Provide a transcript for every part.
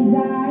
Mas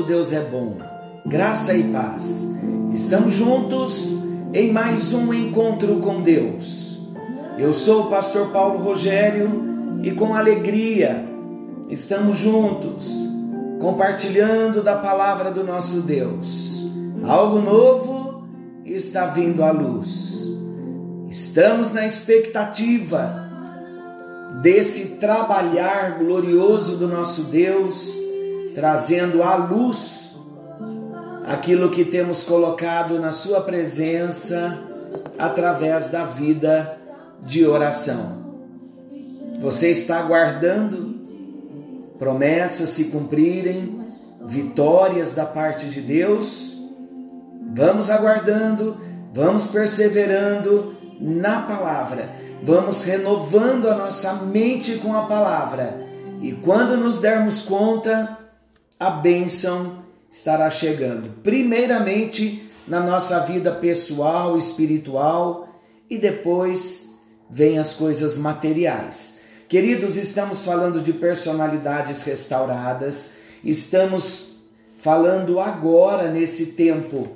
todo Deus é bom. Graça e paz. Estamos juntos em mais um encontro com Deus. Eu sou o pastor Paulo Rogério e com alegria estamos juntos compartilhando da palavra do nosso Deus. Algo novo está vindo à luz. Estamos na expectativa desse trabalhar glorioso do nosso Deus, trazendo à luz aquilo que temos colocado na Sua presença através da vida de oração. Você está aguardando promessas se cumprirem, vitórias da parte de Deus? Vamos aguardando, vamos perseverando na palavra vamos renovando a nossa mente com a palavra. E quando nos dermos conta, a bênção estará chegando. Primeiramente na nossa vida pessoal, espiritual e depois vem as coisas materiais. Queridos, estamos falando de personalidades restauradas, estamos falando agora nesse tempo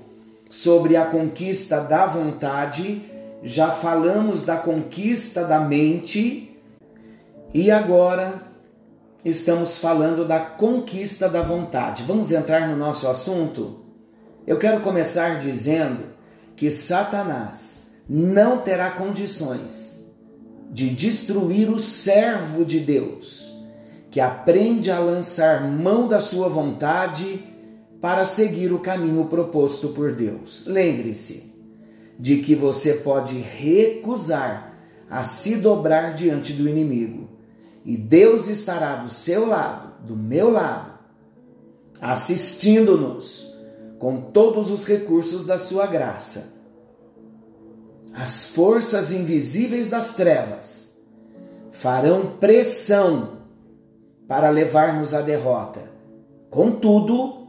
sobre a conquista da vontade já falamos da conquista da mente e agora estamos falando da conquista da vontade. Vamos entrar no nosso assunto? Eu quero começar dizendo que Satanás não terá condições de destruir o servo de Deus, que aprende a lançar mão da sua vontade para seguir o caminho proposto por Deus. Lembre-se, de que você pode recusar a se dobrar diante do inimigo. E Deus estará do seu lado, do meu lado, assistindo-nos com todos os recursos da sua graça. As forças invisíveis das trevas farão pressão para levar-nos à derrota. Contudo,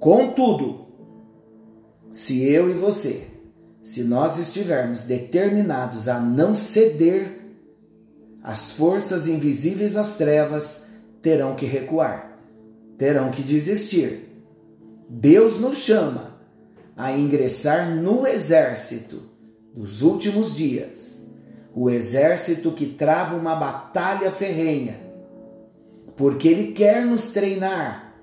contudo, se eu e você se nós estivermos determinados a não ceder, as forças invisíveis das trevas terão que recuar, terão que desistir. Deus nos chama a ingressar no exército dos últimos dias, o exército que trava uma batalha ferrenha, porque Ele quer nos treinar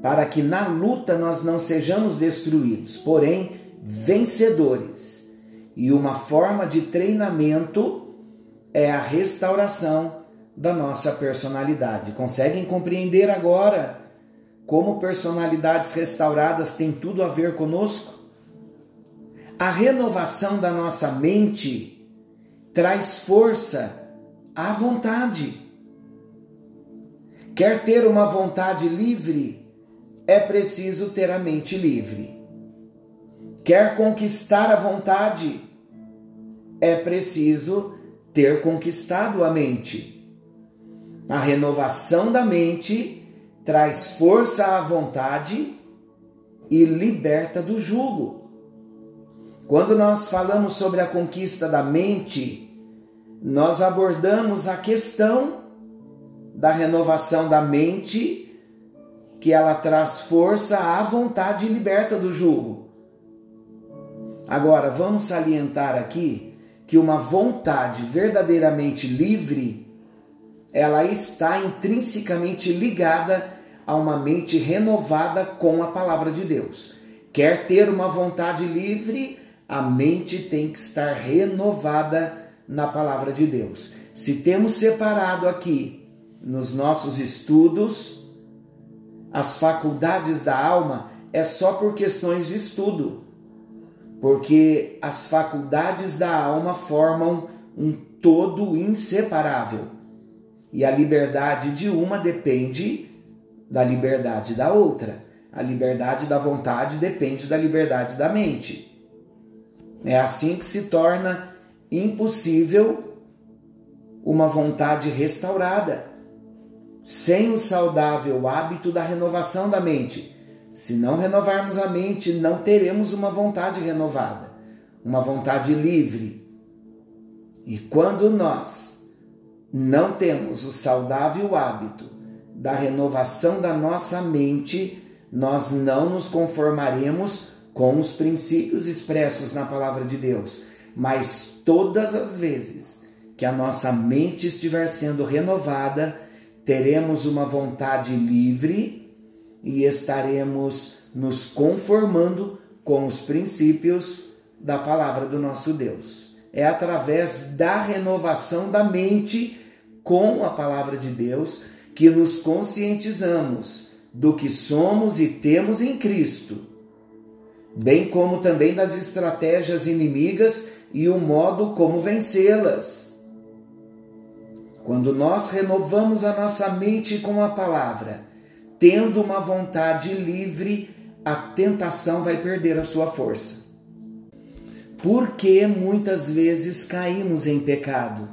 para que na luta nós não sejamos destruídos, porém vencedores. E uma forma de treinamento é a restauração da nossa personalidade. Conseguem compreender agora como personalidades restauradas têm tudo a ver conosco? A renovação da nossa mente traz força à vontade. Quer ter uma vontade livre, é preciso ter a mente livre quer conquistar a vontade, é preciso ter conquistado a mente. A renovação da mente traz força à vontade e liberta do jugo. Quando nós falamos sobre a conquista da mente, nós abordamos a questão da renovação da mente, que ela traz força à vontade e liberta do jugo. Agora, vamos salientar aqui que uma vontade verdadeiramente livre, ela está intrinsecamente ligada a uma mente renovada com a palavra de Deus. Quer ter uma vontade livre, a mente tem que estar renovada na palavra de Deus. Se temos separado aqui nos nossos estudos as faculdades da alma, é só por questões de estudo porque as faculdades da alma formam um todo inseparável. E a liberdade de uma depende da liberdade da outra. A liberdade da vontade depende da liberdade da mente. É assim que se torna impossível uma vontade restaurada, sem o saudável hábito da renovação da mente. Se não renovarmos a mente, não teremos uma vontade renovada, uma vontade livre. E quando nós não temos o saudável hábito da renovação da nossa mente, nós não nos conformaremos com os princípios expressos na palavra de Deus, mas todas as vezes que a nossa mente estiver sendo renovada, teremos uma vontade livre e estaremos nos conformando com os princípios da palavra do nosso Deus. É através da renovação da mente com a palavra de Deus que nos conscientizamos do que somos e temos em Cristo bem como também das estratégias inimigas e o modo como vencê-las. Quando nós renovamos a nossa mente com a palavra, tendo uma vontade livre, a tentação vai perder a sua força. Porque muitas vezes caímos em pecado?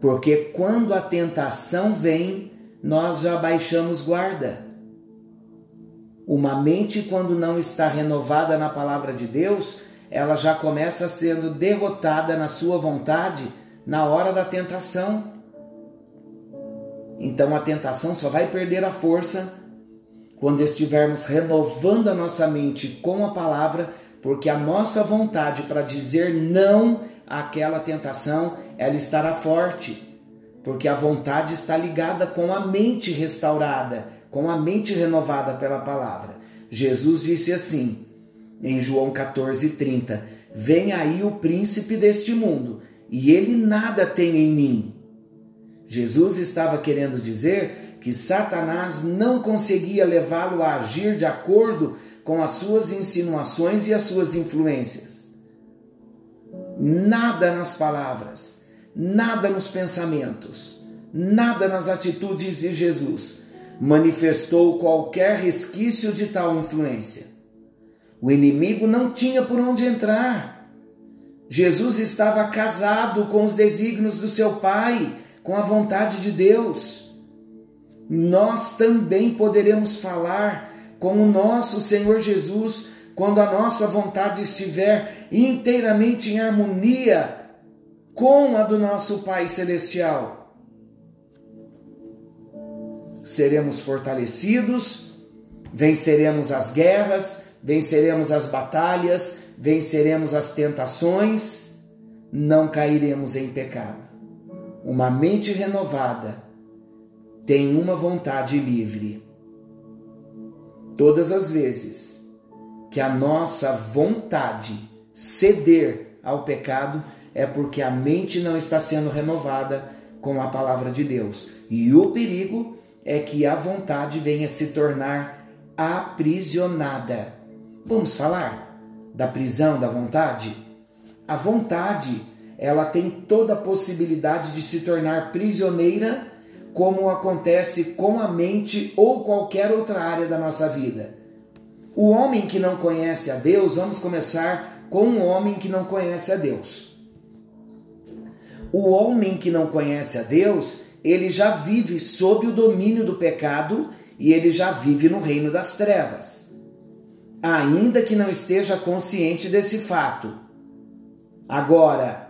Porque quando a tentação vem, nós já baixamos guarda uma mente, quando não está renovada na palavra de Deus, ela já começa sendo derrotada na sua vontade na hora da tentação. Então a tentação só vai perder a força quando estivermos renovando a nossa mente com a palavra, porque a nossa vontade para dizer não àquela tentação, ela estará forte, porque a vontade está ligada com a mente restaurada com a mente renovada pela palavra. Jesus disse assim, em João 14:30: Vem aí o príncipe deste mundo, e ele nada tem em mim. Jesus estava querendo dizer que Satanás não conseguia levá-lo a agir de acordo com as suas insinuações e as suas influências. Nada nas palavras, nada nos pensamentos, nada nas atitudes de Jesus manifestou qualquer resquício de tal influência. O inimigo não tinha por onde entrar. Jesus estava casado com os desígnios do seu Pai, com a vontade de Deus. Nós também poderemos falar com o nosso Senhor Jesus quando a nossa vontade estiver inteiramente em harmonia com a do nosso Pai Celestial seremos fortalecidos, venceremos as guerras, venceremos as batalhas, venceremos as tentações, não cairemos em pecado. Uma mente renovada tem uma vontade livre. Todas as vezes que a nossa vontade ceder ao pecado, é porque a mente não está sendo renovada com a palavra de Deus. E o perigo é que a vontade venha se tornar aprisionada. Vamos falar da prisão da vontade? A vontade, ela tem toda a possibilidade de se tornar prisioneira, como acontece com a mente ou qualquer outra área da nossa vida. O homem que não conhece a Deus, vamos começar com um homem que não conhece a Deus. O homem que não conhece a Deus, ele já vive sob o domínio do pecado e ele já vive no reino das trevas. Ainda que não esteja consciente desse fato. Agora,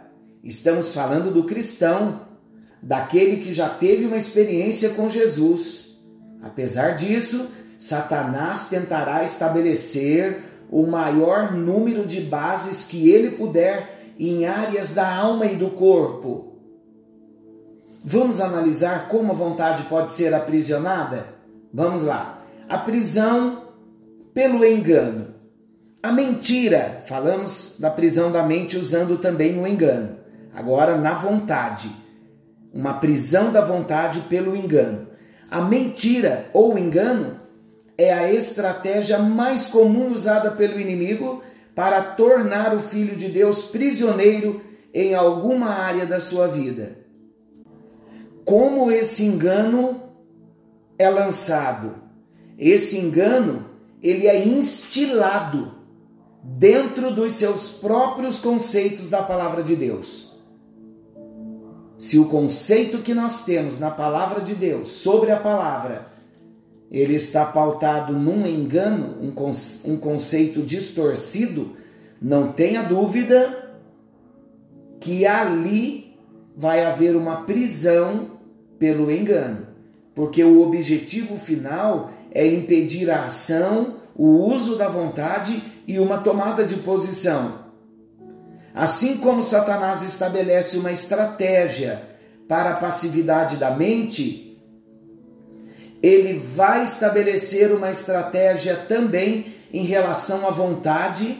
estamos falando do cristão, daquele que já teve uma experiência com Jesus. Apesar disso, Satanás tentará estabelecer o maior número de bases que ele puder em áreas da alma e do corpo Vamos analisar como a vontade pode ser aprisionada? Vamos lá. A prisão pelo engano. A mentira, falamos da prisão da mente usando também o engano. Agora, na vontade. Uma prisão da vontade pelo engano. A mentira ou engano é a estratégia mais comum usada pelo inimigo para tornar o filho de Deus prisioneiro em alguma área da sua vida. Como esse engano é lançado? Esse engano, ele é instilado dentro dos seus próprios conceitos da palavra de Deus. Se o conceito que nós temos na palavra de Deus sobre a palavra, ele está pautado num engano, um, um conceito distorcido, não tenha dúvida que ali vai haver uma prisão pelo engano, porque o objetivo final é impedir a ação, o uso da vontade e uma tomada de posição. Assim como Satanás estabelece uma estratégia para a passividade da mente, ele vai estabelecer uma estratégia também em relação à vontade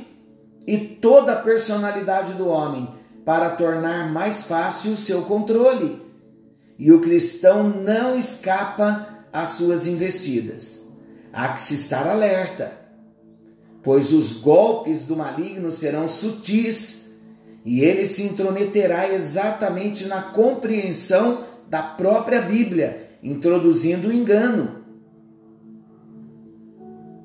e toda a personalidade do homem para tornar mais fácil o seu controle. E o cristão não escapa às suas investidas. Há que se estar alerta, pois os golpes do maligno serão sutis e ele se intrometerá exatamente na compreensão da própria Bíblia, introduzindo o engano.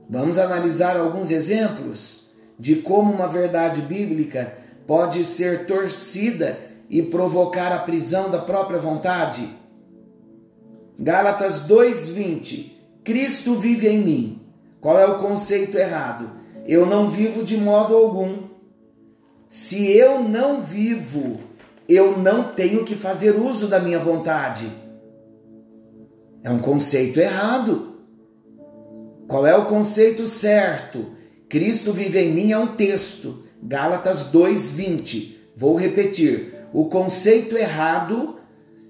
Vamos analisar alguns exemplos de como uma verdade bíblica pode ser torcida e provocar a prisão da própria vontade? Gálatas 2:20 Cristo vive em mim. Qual é o conceito errado? Eu não vivo de modo algum. Se eu não vivo, eu não tenho que fazer uso da minha vontade. É um conceito errado. Qual é o conceito certo? Cristo vive em mim é um texto, Gálatas 2:20. Vou repetir. O conceito errado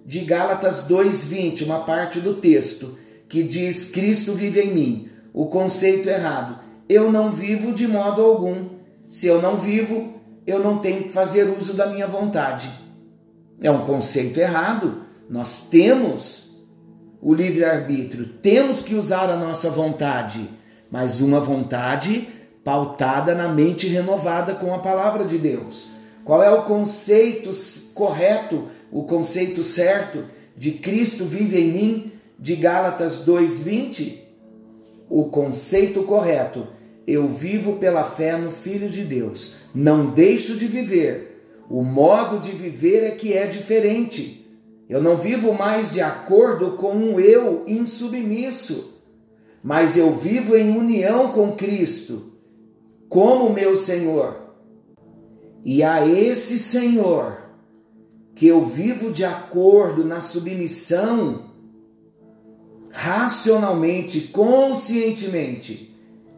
de Gálatas 2:20, uma parte do texto que diz Cristo vive em mim. O conceito errado. Eu não vivo de modo algum. Se eu não vivo, eu não tenho que fazer uso da minha vontade. É um conceito errado. Nós temos o livre-arbítrio, temos que usar a nossa vontade, mas uma vontade pautada na mente renovada com a palavra de Deus. Qual é o conceito correto, o conceito certo de Cristo vive em mim, de Gálatas 2:20? O conceito correto, eu vivo pela fé no Filho de Deus, não deixo de viver. O modo de viver é que é diferente. Eu não vivo mais de acordo com um eu insubmisso, mas eu vivo em união com Cristo como meu Senhor. E a esse Senhor que eu vivo de acordo na submissão, racionalmente, conscientemente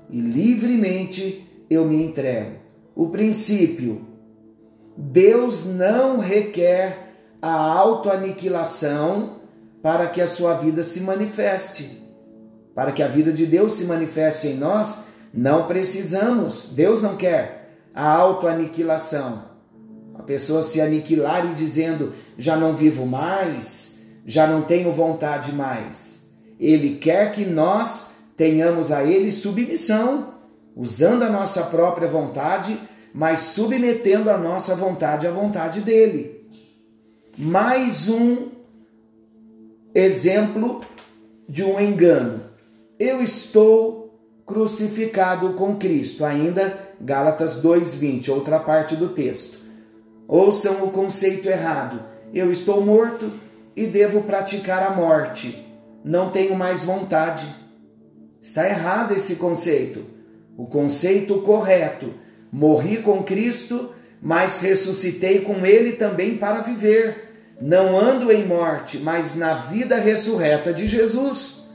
e livremente eu me entrego. O princípio: Deus não requer a autoaniquilação para que a sua vida se manifeste. Para que a vida de Deus se manifeste em nós, não precisamos, Deus não quer a autoaniquilação. A pessoa se aniquilar e dizendo: já não vivo mais, já não tenho vontade mais. Ele quer que nós tenhamos a Ele submissão, usando a nossa própria vontade, mas submetendo a nossa vontade à vontade dele. Mais um exemplo de um engano. Eu estou crucificado com Cristo. Ainda Gálatas 2:20, outra parte do texto. Ouçam o conceito errado. Eu estou morto e devo praticar a morte. Não tenho mais vontade. Está errado esse conceito. O conceito correto: morri com Cristo, mas ressuscitei com ele também para viver. Não ando em morte, mas na vida ressurreta de Jesus.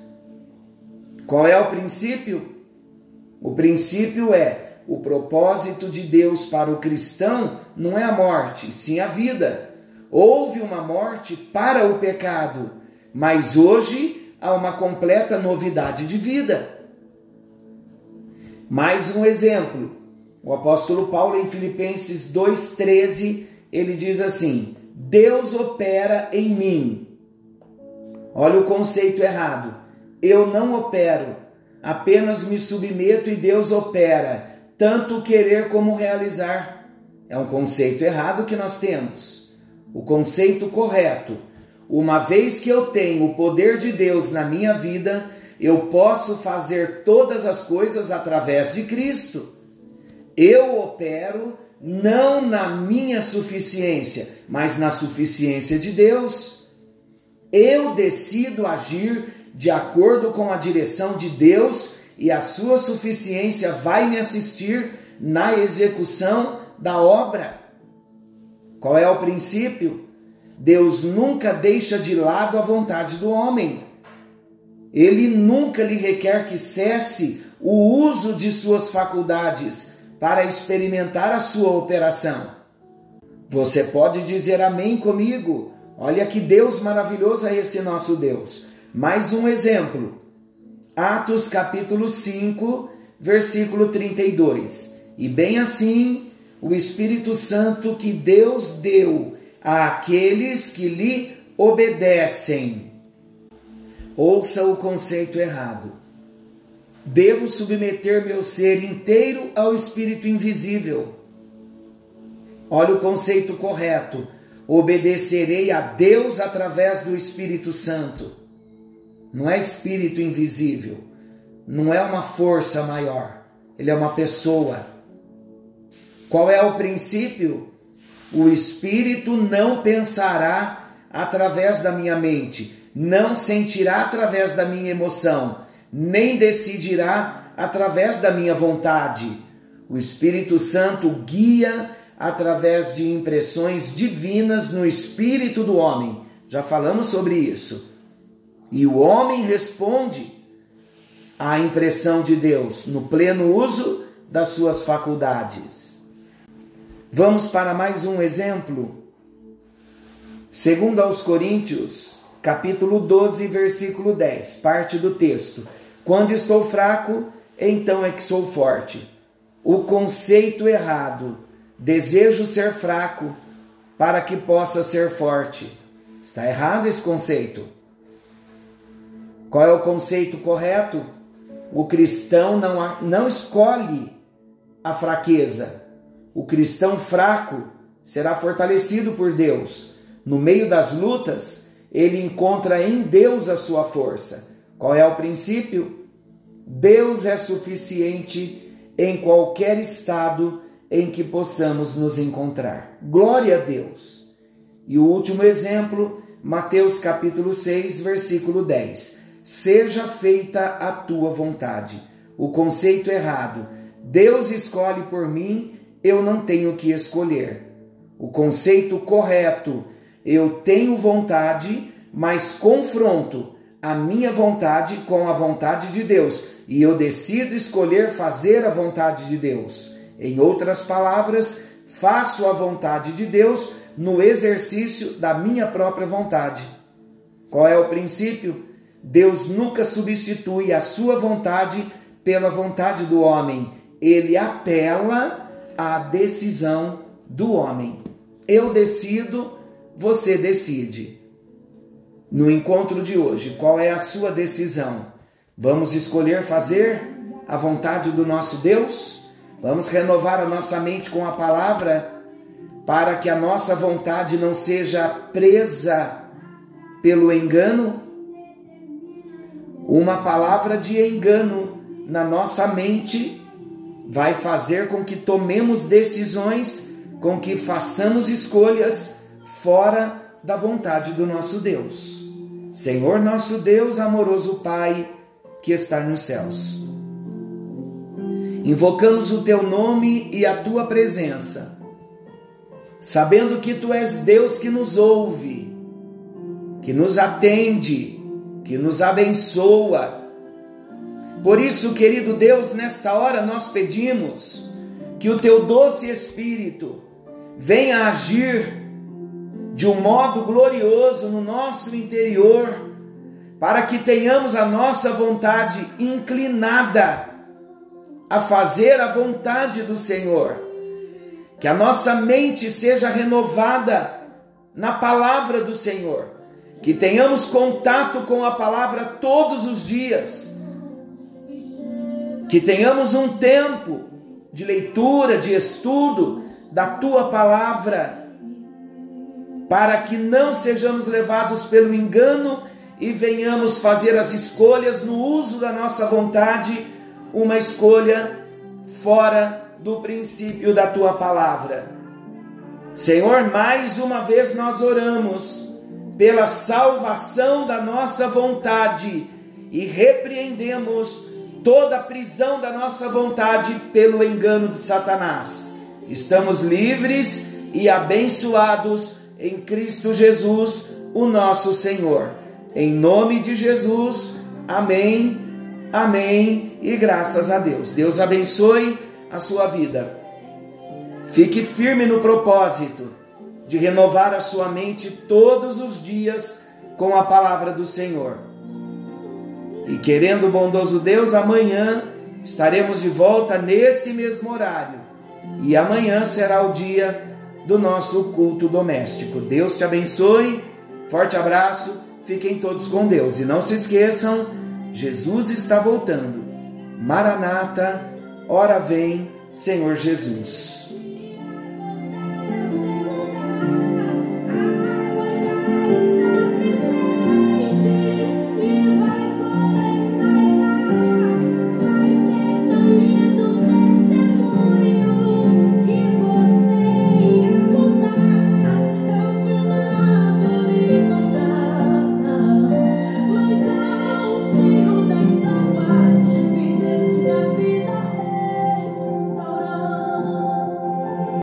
Qual é o princípio? O princípio é: o propósito de Deus para o cristão não é a morte, sim a vida. Houve uma morte para o pecado, mas hoje há uma completa novidade de vida. Mais um exemplo. O apóstolo Paulo em Filipenses 2:13, ele diz assim: Deus opera em mim. Olha o conceito errado. Eu não opero, Apenas me submeto e Deus opera, tanto querer como realizar. É um conceito errado que nós temos. O conceito correto. Uma vez que eu tenho o poder de Deus na minha vida, eu posso fazer todas as coisas através de Cristo. Eu opero não na minha suficiência, mas na suficiência de Deus. Eu decido agir de acordo com a direção de Deus e a sua suficiência vai me assistir na execução da obra. Qual é o princípio? Deus nunca deixa de lado a vontade do homem. Ele nunca lhe requer que cesse o uso de suas faculdades para experimentar a sua operação. Você pode dizer amém comigo? Olha que Deus maravilhoso é esse nosso Deus. Mais um exemplo. Atos capítulo 5, versículo 32. E bem assim, o Espírito Santo que Deus deu àqueles que lhe obedecem. Ouça o conceito errado. Devo submeter meu ser inteiro ao Espírito invisível. Olha o conceito correto. Obedecerei a Deus através do Espírito Santo. Não é espírito invisível, não é uma força maior, ele é uma pessoa. Qual é o princípio? O espírito não pensará através da minha mente, não sentirá através da minha emoção, nem decidirá através da minha vontade. O Espírito Santo guia através de impressões divinas no espírito do homem. Já falamos sobre isso. E o homem responde à impressão de Deus no pleno uso das suas faculdades. Vamos para mais um exemplo. Segundo aos Coríntios, capítulo 12, versículo 10, parte do texto. Quando estou fraco, então é que sou forte. O conceito errado. Desejo ser fraco para que possa ser forte. Está errado esse conceito. Qual é o conceito correto? O cristão não, não escolhe a fraqueza. O cristão fraco será fortalecido por Deus. No meio das lutas, ele encontra em Deus a sua força. Qual é o princípio? Deus é suficiente em qualquer estado em que possamos nos encontrar. Glória a Deus. E o último exemplo, Mateus capítulo 6, versículo 10 seja feita a tua vontade. O conceito errado. Deus escolhe por mim, eu não tenho que escolher. O conceito correto. Eu tenho vontade, mas confronto a minha vontade com a vontade de Deus e eu decido escolher fazer a vontade de Deus. Em outras palavras, faço a vontade de Deus no exercício da minha própria vontade. Qual é o princípio? Deus nunca substitui a sua vontade pela vontade do homem. Ele apela à decisão do homem. Eu decido, você decide. No encontro de hoje, qual é a sua decisão? Vamos escolher fazer a vontade do nosso Deus? Vamos renovar a nossa mente com a palavra para que a nossa vontade não seja presa pelo engano? Uma palavra de engano na nossa mente vai fazer com que tomemos decisões, com que façamos escolhas fora da vontade do nosso Deus. Senhor nosso Deus, amoroso Pai, que está nos céus. Invocamos o teu nome e a tua presença, sabendo que tu és Deus que nos ouve, que nos atende, que nos abençoa. Por isso, querido Deus, nesta hora nós pedimos que o teu doce Espírito venha agir de um modo glorioso no nosso interior, para que tenhamos a nossa vontade inclinada a fazer a vontade do Senhor, que a nossa mente seja renovada na palavra do Senhor. Que tenhamos contato com a palavra todos os dias, que tenhamos um tempo de leitura, de estudo da tua palavra, para que não sejamos levados pelo engano e venhamos fazer as escolhas no uso da nossa vontade, uma escolha fora do princípio da tua palavra. Senhor, mais uma vez nós oramos pela salvação da nossa vontade e repreendemos toda a prisão da nossa vontade pelo engano de Satanás. Estamos livres e abençoados em Cristo Jesus, o nosso Senhor. Em nome de Jesus, amém, amém e graças a Deus. Deus abençoe a sua vida. Fique firme no propósito de renovar a sua mente todos os dias com a palavra do Senhor. E querendo o bondoso Deus, amanhã estaremos de volta nesse mesmo horário. E amanhã será o dia do nosso culto doméstico. Deus te abençoe. Forte abraço. Fiquem todos com Deus. E não se esqueçam, Jesus está voltando. Maranata, ora vem, Senhor Jesus.